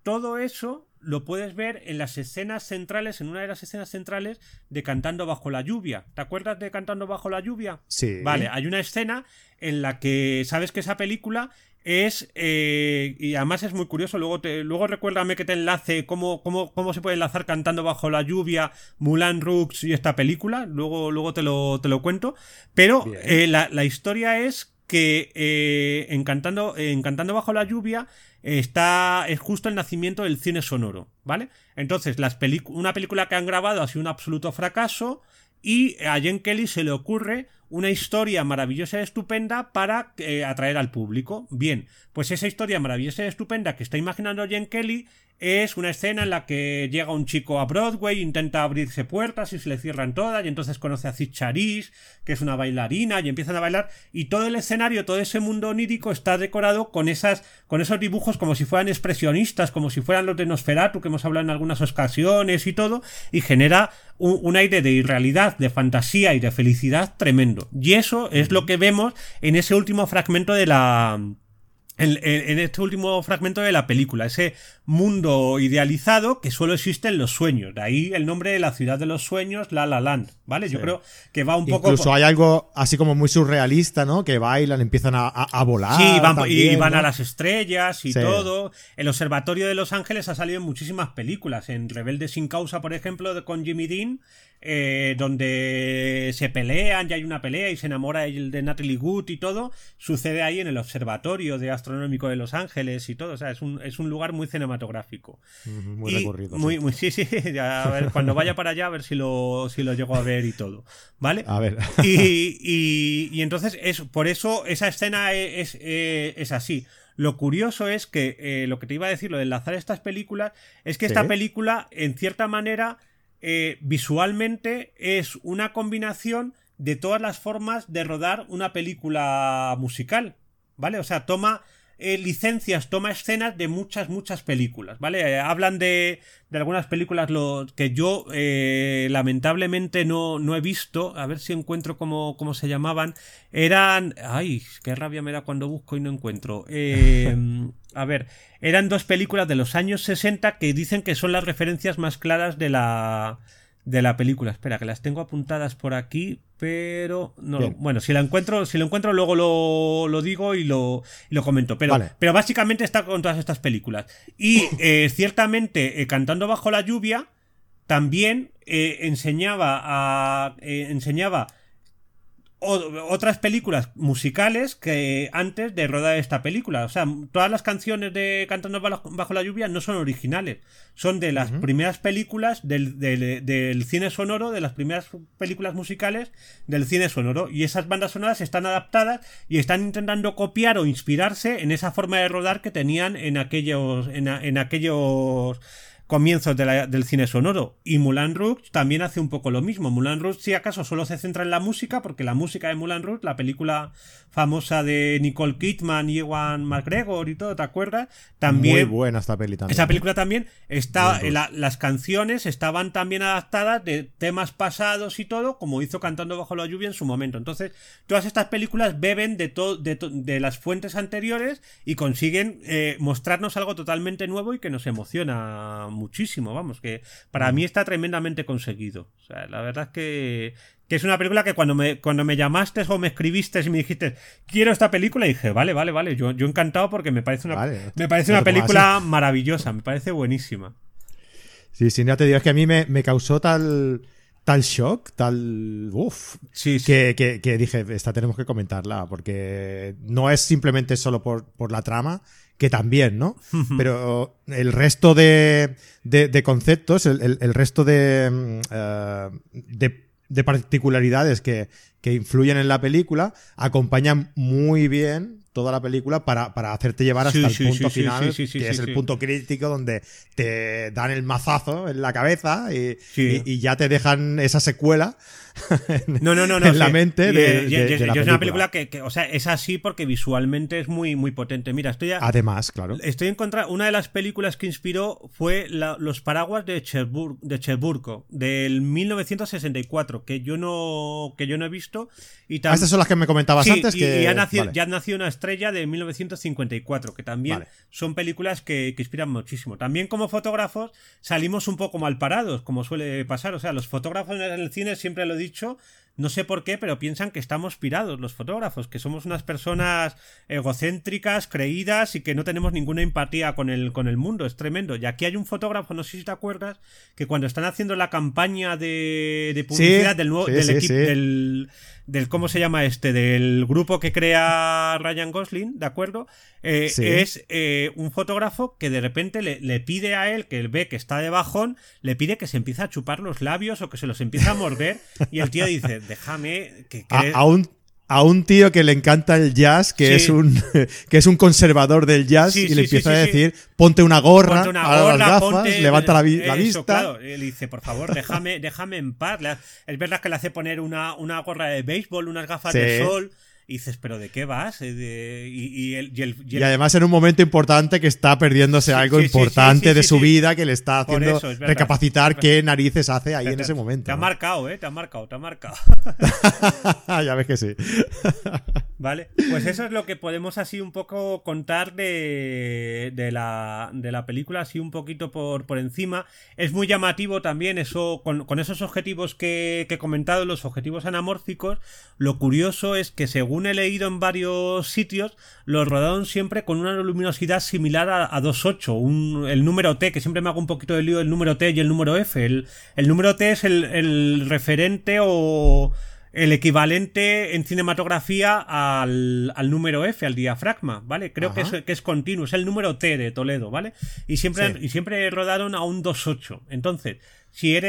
todo eso lo puedes ver en las escenas centrales, en una de las escenas centrales de Cantando bajo la lluvia. ¿Te acuerdas de Cantando bajo la lluvia? Sí. Vale, hay una escena en la que sabes que esa película es eh, y además es muy curioso luego te, luego recuérdame que te enlace cómo, cómo, cómo se puede enlazar cantando bajo la lluvia Mulan Rooks y esta película luego, luego te, lo, te lo cuento pero eh, la, la historia es que eh, en, Cantando, en Cantando bajo la lluvia está es justo el nacimiento del cine sonoro vale entonces las una película que han grabado ha sido un absoluto fracaso y a Jen Kelly se le ocurre una historia maravillosa y estupenda para eh, atraer al público. Bien, pues esa historia maravillosa y estupenda que está imaginando Jen Kelly es una escena en la que llega un chico a Broadway, intenta abrirse puertas y se le cierran todas, y entonces conoce a Cid Charis, que es una bailarina, y empiezan a bailar, y todo el escenario, todo ese mundo onírico está decorado con esas, con esos dibujos como si fueran expresionistas, como si fueran los de Nosferatu, que hemos hablado en algunas ocasiones y todo, y genera un, un aire de irrealidad, de fantasía y de felicidad tremendo. Y eso es lo que vemos en ese último fragmento de la en, este último fragmento de la película, ese mundo idealizado que solo existe en los sueños. De ahí el nombre de la ciudad de los sueños, La La Land, ¿vale? Yo creo que va un poco... Incluso hay algo así como muy surrealista, ¿no? Que bailan, empiezan a, volar. Sí, van, y van a las estrellas y todo. El Observatorio de Los Ángeles ha salido en muchísimas películas. En Rebelde sin causa, por ejemplo, con Jimmy Dean, eh, donde se pelean, ya hay una pelea y se enamora el de Natalie Wood y todo, sucede ahí en el Observatorio de Astronómico de Los Ángeles y todo, o sea, es un, es un lugar muy cinematográfico. Muy recorrido. Muy, sí, sí, a ver, cuando vaya para allá a ver si lo, si lo llego a ver y todo, ¿vale? A ver. Y, y, entonces, es, por eso esa escena es, es, así. Lo curioso es que eh, lo que te iba a decir, lo de enlazar estas películas, es que esta película, en cierta manera, eh, visualmente es una combinación de todas las formas de rodar una película musical, ¿vale? O sea, toma eh, licencias, toma escenas de muchas, muchas películas, ¿vale? Eh, hablan de, de, algunas películas lo, que yo lamentablemente no, no, he visto, a ver si encuentro cómo, cómo, se llamaban. Eran... ¡Ay! ¡Qué rabia me da cuando busco y no encuentro! a ver, eran dos películas de los años 60 que dicen que son las referencias más claras de la, de la película. Espera, que las tengo apuntadas por aquí, pero no. Bueno, si la encuentro, si lo encuentro, luego lo, digo y lo, lo comento. Pero, pero básicamente está con todas estas películas. Y eh, ciertamente, eh, Cantando bajo la lluvia, también eh, enseñaba a. enseñaba otras películas musicales que antes de rodar esta película. O sea, todas las canciones de Cantando bajo la lluvia no son originales. Son de las primeras películas del, del, cine sonoro, de las primeras películas musicales del cine sonoro. Y esas bandas sonoras están adaptadas y están intentando copiar o inspirarse en esa forma de rodar que tenían en aquellos. en, en aquellos comienzos del cine sonoro. Y Mulan Rouge también hace un poco lo mismo. Mulan Rouge, si acaso, solo se centra en la música, porque la música de Mulan Rouge, la película famosa de Nicole Kidman y Ewan McGregor y todo, ¿te acuerdas? También. Muy buena esta peli también. Esa película también está. las canciones estaban también adaptadas de temas pasados y todo, como hizo Cantando Bajo la Lluvia en su momento. Entonces, todas estas películas beben de, de, de las fuentes anteriores y consiguen eh, mostrarnos algo totalmente nuevo y que nos emociona muchísimo, vamos, que para mí está tremendamente conseguido. O sea, la verdad es que, que es una película que cuando me, cuando me llamaste o me escribiste y me dijiste, quiero esta película, dije, vale, vale, vale, yo, yo encantado porque me parece una, me parece una película maravillosa, me parece buenísima. Sí, sí, ya te digo, es que a mí me, me causó tal tal shock, tal. Uff. Sí, Que, que, dije, esta tenemos que comentarla, porque no es simplemente solo por, por la trama, que también, ¿no? Pero el resto de, de, conceptos, el, el, resto de, mm, eh, de, de, particularidades que, que influyen en la película acompañan muy bien toda la película para, para hacerte llevar hasta el punto final, que es el punto crítico donde te dan el mazazo en la cabeza y, y ya te dejan esa secuela no, no, no, no, en la mente de, Es una película que, o sea, es así porque visualmente es muy, muy potente. Mira, estoy Además, claro. Estoy en contra. Una de las películas que inspiró fue Los paraguas de, Cherburgo, de Cherburgo, del 1964, que yo no, que yo no he visto. Y ah, estas son las que me comentabas antes. Que... Y, ya, nació, ya nació una estrella de 1954, que también son películas que, que inspiran muchísimo. También como fotógrafos salimos un poco mal parados, como suele pasar. O sea, los fotógrafos en el cine siempre lo dicho, no sé por qué, pero piensan que estamos pirados los fotógrafos, que somos unas personas egocéntricas, creídas y que no tenemos ninguna empatía con el, con el mundo. Es tremendo. Y aquí hay un fotógrafo, no sé si te acuerdas, que cuando están haciendo la campaña de, publicidad del nuevo del equipo del del cómo se llama este, del grupo que crea Ryan Gosling, ¿de acuerdo? Eh, es eh, un fotógrafo que de repente le, pide a él, que él ve que está de bajón, le pide que se empiece a chupar los labios o que se los empiece a morder y el tío dice, déjame que... A, un, a un tío que le encanta el jazz, que, es, un, que es un conservador del jazz, y le empieza a decir, ponte una gorra, ponte las gafas, levanta la, vista. Claro. Le dice, por favor, déjame, déjame en paz. Es verdad que le hace poner una, una gorra de béisbol, unas gafas de sol y dices, ¿pero de qué vas? Eh, y, y, además en un momento importante que está perdiéndose algo importante de su vida que le está haciendo recapacitar qué narices hace ahí en ese momento. Te ha marcado, ¿eh? Te ha marcado, te ha marcado. ya ves que sí. vale, pues eso es lo que podemos así un poco contar de, de, la, de la película, así un poquito por, por encima. Es muy llamativo también eso, con, con esos objetivos que, que he comentado, los objetivos anamórficos. Lo curioso es que según según he leído en varios sitios, los rodaron siempre con una luminosidad similar a, 2.8, el número T, que siempre me hago un poquito de lío el número T y el número F. El, número T es el, referente o el equivalente en cinematografía al, número F, al diafragma, ¿vale? Creo que es, que es, continuo, es el número T de Toledo, ¿vale? Y siempre, y siempre rodaron a un 2.8. Entonces,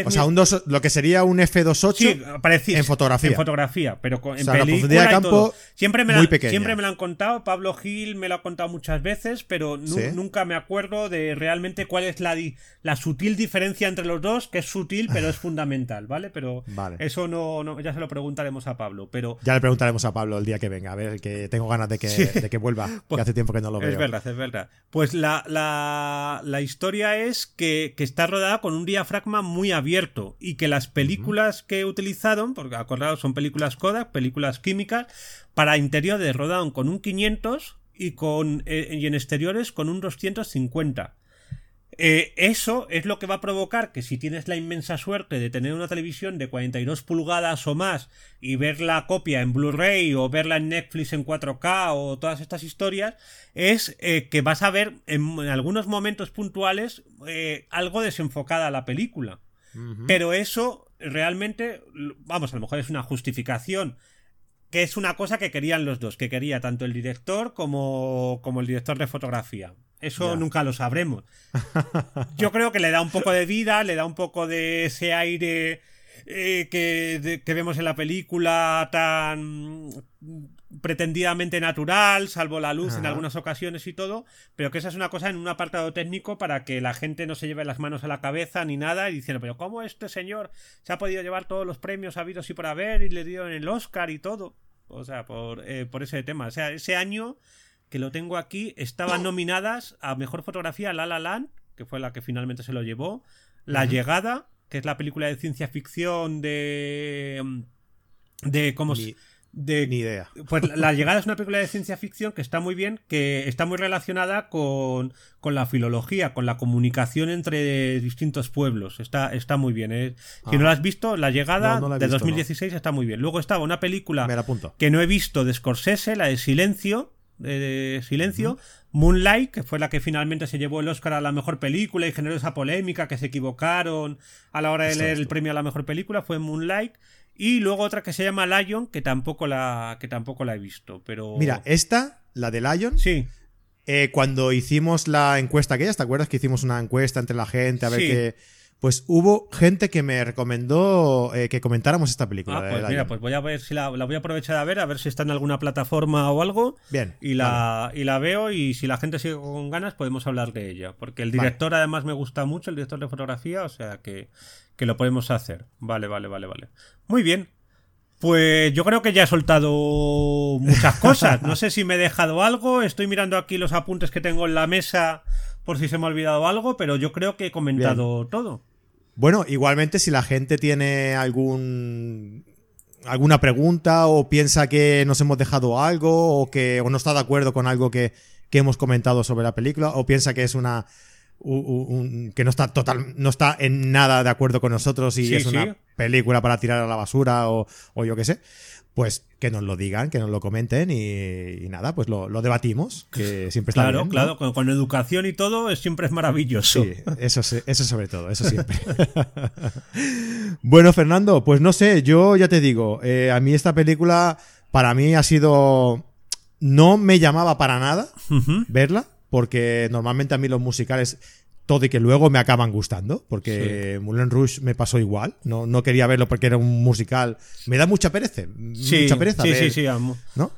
o sea, un lo que sería un F28 en fotografía. En fotografía, pero en película campo Siempre me, muy la, siempre me lo han contado, Pablo Gil me lo ha contado muchas veces, pero nunca me acuerdo de realmente cuál es la, la sutil diferencia entre los dos, que es sutil, pero es fundamental, ¿vale? Pero eso no, ya se lo preguntaremos a Pablo. Pero... Ya le preguntaremos a Pablo el día que venga, a ver, que tengo ganas de que, de que vuelva, que pues hace tiempo que no lo veo. Es verdad, es verdad. Pues la, la, historia es que, que está rodada con un diafragma muy muy abierto y que las películas que utilizaron, porque acordados son películas Kodak, películas químicas, para interiores rodaron con un 500 y, con, eh, y en exteriores con un 250. Eh, eso es lo que va a provocar que si tienes la inmensa suerte de tener una televisión de 42 pulgadas o más y ver la copia en Blu-ray o verla en Netflix en 4K o todas estas historias, es eh, que vas a ver en, algunos momentos puntuales algo desenfocada la película. Pero eso realmente, vamos, a lo mejor es una justificación que es una cosa que querían los dos, que quería tanto el director como, como el director de fotografía. Eso nunca lo sabremos. Yo creo que le da un poco de vida, le da un poco de ese aire eh, que, que, vemos en la película tan pretendidamente natural, salvo la luz en algunas ocasiones y todo, pero que esa es una cosa en un apartado técnico para que la gente no se lleve las manos a la cabeza ni nada y diciendo, pero ¿cómo este señor se ha podido llevar todos los premios habidos y por haber y le dio en el Oscar y todo? O sea, por, eh, por ese tema. O sea, ese año que lo tengo aquí, estaban nominadas a Mejor Fotografía La La Land, que fue la que finalmente se lo llevó, La Llegada, que es la película de ciencia ficción de... de cómo se de, Ni idea. Pues La llegada es una película de ciencia ficción que está muy bien, que está muy relacionada con, con la filología, con la comunicación entre distintos pueblos. Está, está muy bien. ¿eh? Si no la has visto, La llegada de 2016 está muy bien. Luego estaba una película que no he visto de Scorsese, la de Silencio. De, Silencio, Moonlight, que fue la que finalmente se llevó el Oscar a la mejor película y generó esa polémica que se equivocaron a la hora de leer el premio a la mejor película, fue Moonlight. Y luego otra que se llama Lion, que tampoco la, que tampoco la he visto. Pero. Mira, esta, la de Lion. Sí. Eh, cuando hicimos la encuesta aquella, ¿te acuerdas que hicimos una encuesta entre la gente a ver qué. Pues hubo gente que me recomendó eh, que comentáramos esta película. Ah, pues mira, pues voy a ver si la, voy a aprovechar a ver, a ver si está en alguna plataforma o algo. Bien. Y la, y la veo y si la gente sigue con ganas podemos hablar de ella. Porque el director además me gusta mucho, el director de fotografía, o sea que, que lo podemos hacer. Vale, vale, vale, vale. Muy bien. Pues yo creo que ya he soltado muchas cosas. No sé si me he dejado algo. Estoy mirando aquí los apuntes que tengo en la mesa por si se me ha olvidado algo, pero yo creo que he comentado todo. Bueno, igualmente si la gente tiene algún alguna pregunta o piensa que nos hemos dejado algo o que o no está de acuerdo con algo que, que hemos comentado sobre la película o piensa que es una que no está total, no está en nada de acuerdo con nosotros y es una película para tirar a la basura o, yo qué sé, pues que nos lo digan, que nos lo comenten y, nada, pues lo, debatimos, que siempre está claro, Claro, con, educación y todo siempre es maravilloso. Sí, eso, eso sobre todo, eso siempre. bueno, Fernando, pues no sé, yo ya te digo, eh, a mí esta película para mí ha sido... No me llamaba para nada verla, porque normalmente a mí los musicales todo y que luego me acaban gustando, porque Moulin Rouge me pasó igual. No, no quería verlo porque era un musical. Me da mucha pereza. mucha pereza. Sí, sí, sí, amo. ¿No?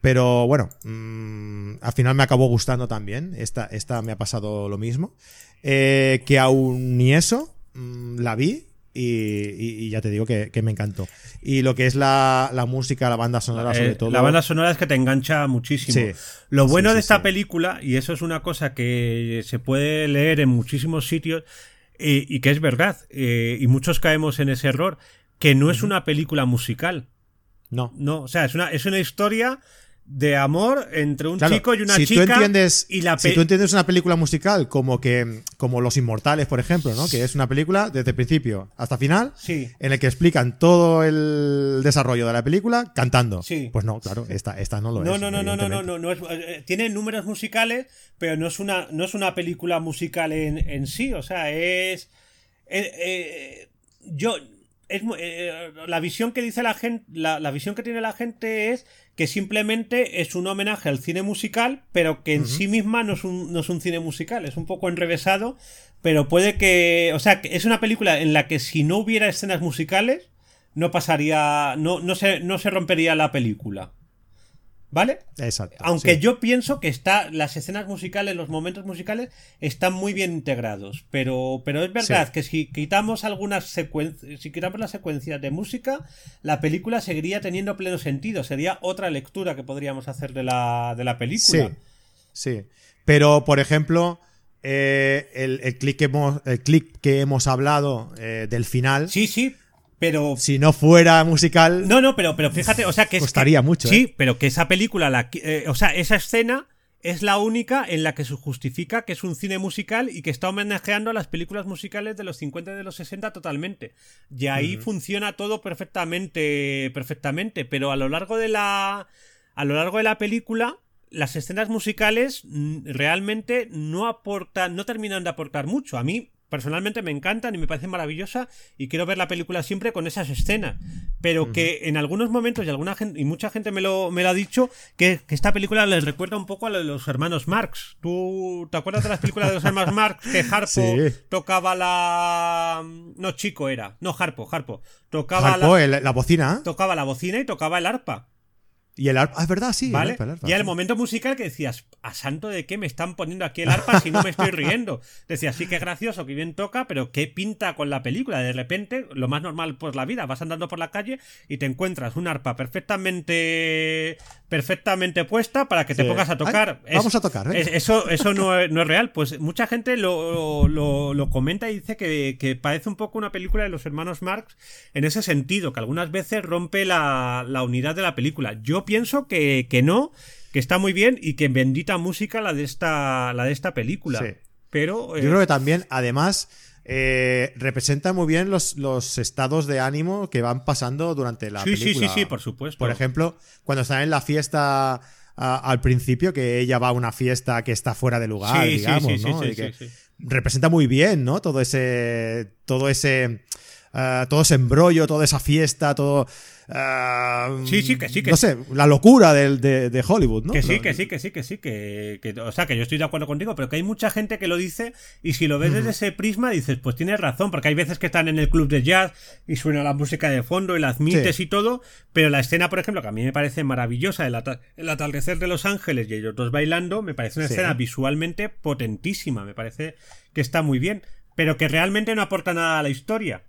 Pero bueno, mm, al final me acabó gustando también. Esta, esta me ha pasado lo mismo. Eh, que aún ni eso, mm, la vi y, ya te digo que, me encantó. Y lo que es la, música, la banda sonora, sobre eh, todo. La banda sonora es que te engancha muchísimo. lo bueno de esta película, y eso es una cosa que se puede leer en muchísimos sitios, y, que es verdad, eh, y muchos caemos en ese error, que no es una película musical. No. No, o sea, es una, es una historia de amor entre un chico y una si chica. Tú entiendes, y la si tú entiendes una película musical como que como Los Inmortales, por ejemplo, ¿no? Que es una película desde principio hasta final, sí. en el que explican todo el desarrollo de la película cantando. Sí. Pues no, claro, esta, esta no lo no, es. No, no, no, no, no, no, no, es, eh, tiene números musicales, pero no es una, no es una película musical en, en sí. O sea, es. Eh, eh, yo. Es, la visión que dice la gente. La, la visión que tiene la gente es que simplemente es un homenaje al cine musical, pero que en sí misma no es, un, no es un cine musical, es un poco enrevesado, pero puede que, o sea, es una película en la que si no hubiera escenas musicales, no pasaría, no, no, se, no se rompería la película. ¿Vale? Exacto. Aunque yo pienso que está, las escenas musicales, los momentos musicales están muy bien integrados. Pero, pero es verdad que si quitamos algunas secuencias, si quitamos las secuencias de música, la película seguiría teniendo pleno sentido. Sería otra lectura que podríamos hacer de la, de la película. Sí, sí. Pero, por ejemplo, eh, el, clic que hemos, el clip que hemos hablado eh, del final. Sí, sí, pero si no fuera musical no no pero pero fíjate o sea que costaría mucho sí ¿eh? pero que esa película la, eh, o sea esa escena es la única en la que se justifica que es un cine musical y que está homenajeando a las películas musicales de los 50 y de los 60 totalmente. Y ahí funciona todo perfectamente, perfectamente. Pero a lo largo de la, a lo largo de la película, las escenas musicales mm, realmente no aportan, no terminan de aportar mucho. A mí personalmente me encantan y me parecen maravillosa y quiero ver la película siempre con esas escenas. Pero que en algunos momentos y alguna gente, y mucha gente me lo, me lo ha dicho, que, esta película les recuerda un poco a los hermanos Marx. ¿Tú te acuerdas de las películas de los hermanos Marx? Que Harpo tocaba la. No, chico era. No, Harpo, Harpo. Tocaba la... la bocina. Tocaba la bocina y tocaba el arpa. Y el arpa, ah, es verdad, sí. ¿Vale? El arpa, y el momento musical que decías, ¿a santo de qué me están poniendo aquí el arpa si no me estoy riendo? Decías, sí que gracioso, que bien toca, pero ¿qué pinta con la película? De repente, lo más normal pues la vida, vas andando por la calle y te encuentras un arpa perfectamente perfectamente puesta para que te pongas a tocar. vamos a tocar, eso eso no es, real. Pues mucha gente lo, lo, comenta y dice que, parece un poco una película de los hermanos Marx en ese sentido, que algunas veces rompe la, la unidad de la película. Yo pienso que, no, que está muy bien y que bendita música la de esta, la de esta película. Pero. Yo creo que también, además. Eh, representa muy bien los, los, estados de ánimo que van pasando durante la película. Sí, sí, sí, por supuesto. Por ejemplo, cuando están en la fiesta al principio, que ella va a una fiesta que está fuera de lugar, digamos, ¿no? representa muy bien, ¿no? Todo ese. Todo ese. Uh, todo ese embrollo, toda esa fiesta, todo. Ah, sí, sí, que sí. Que no sé, la locura de, de, Hollywood, ¿no? Que sí, que sí, que sí, que sí. Que, o sea, que yo estoy de acuerdo contigo, pero que hay mucha gente que lo dice y si lo ves desde ese prisma dices, pues tienes razón, porque hay veces que están en el club de jazz y suena la música de fondo y las admites y todo, pero la escena, por ejemplo, que a mí me parece maravillosa, el, atardecer de Los Ángeles y ellos dos bailando, me parece una escena visualmente potentísima, me parece que está muy bien, pero que realmente no aporta nada a la historia.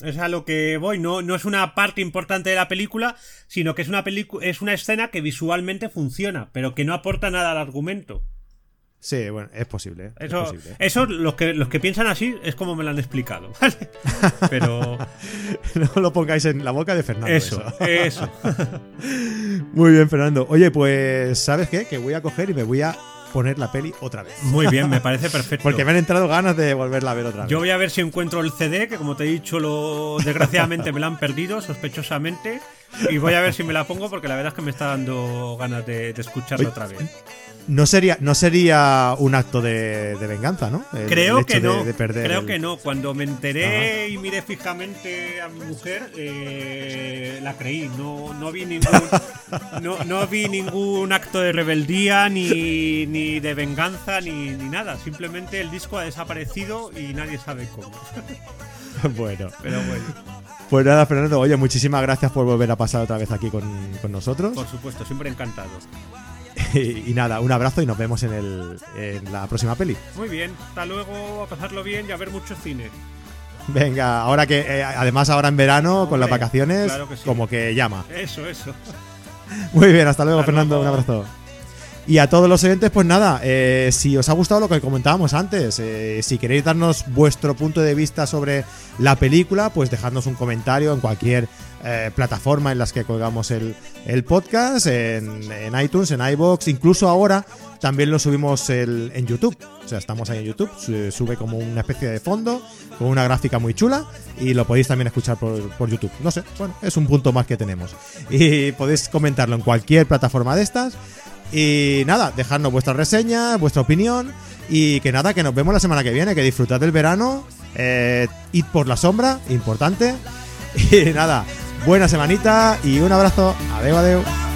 Es a lo que voy, no, no es una parte importante de la película, sino que es una, es una escena que visualmente funciona, pero que no aporta nada al argumento. Sí, bueno, es posible. Eso, es eso los, que, los que piensan así es como me lo han explicado, ¿vale? Pero. no lo pongáis en la boca de Fernando. Eso, eso. Muy bien, Fernando. Oye, pues, ¿sabes qué? Que voy a coger y me voy a poner la peli otra vez. Muy bien, me parece perfecto. Porque me han entrado ganas de volverla a ver otra vez. Yo voy a ver si encuentro el CD, que como te he dicho, lo desgraciadamente me lo han perdido, sospechosamente. Y voy a ver si me la pongo, porque la verdad es que me está dando ganas de, escucharla otra vez. No sería, no sería un acto de, venganza, ¿no? creo que no. creo que no. Cuando me enteré y miré fijamente a mi mujer, eh, la creí. No, no vi ningún. No, no, vi ningún acto de rebeldía, ni, ni de venganza, ni, ni, nada. Simplemente el disco ha desaparecido y nadie sabe cómo. bueno. Pero bueno. Pues nada, Fernando, oye, muchísimas gracias por volver a pasar otra vez aquí con, con nosotros. Por supuesto, siempre encantado. y, nada, un abrazo y nos vemos en, el, en la próxima peli. Muy bien, hasta luego, a pasarlo bien y a ver mucho cine. Venga, ahora que eh, además ahora en verano con las vacaciones, como que llama. Eso, eso. Muy bien, hasta luego, Fernando, un abrazo. Y a todos los oyentes, pues nada, eh, si os ha gustado lo que comentábamos antes, eh, si queréis darnos vuestro punto de vista sobre la película, pues dejadnos un comentario en cualquier plataforma en las que colgamos el, podcast, en, iTunes, en iBox, incluso ahora también lo subimos en YouTube. O sea, estamos ahí en YouTube, sube como una especie de fondo con una gráfica muy chula y lo podéis también escuchar por, YouTube. No sé, bueno, es un punto más que tenemos. Y podéis comentarlo en cualquier plataforma de estas. Y nada, dejadnos vuestra reseña, vuestra opinión y que nada, que nos vemos la semana que viene, que disfrutad del verano, eh, id por la sombra, importante. Y nada, buena semanita y un abrazo. Adeu, adeu.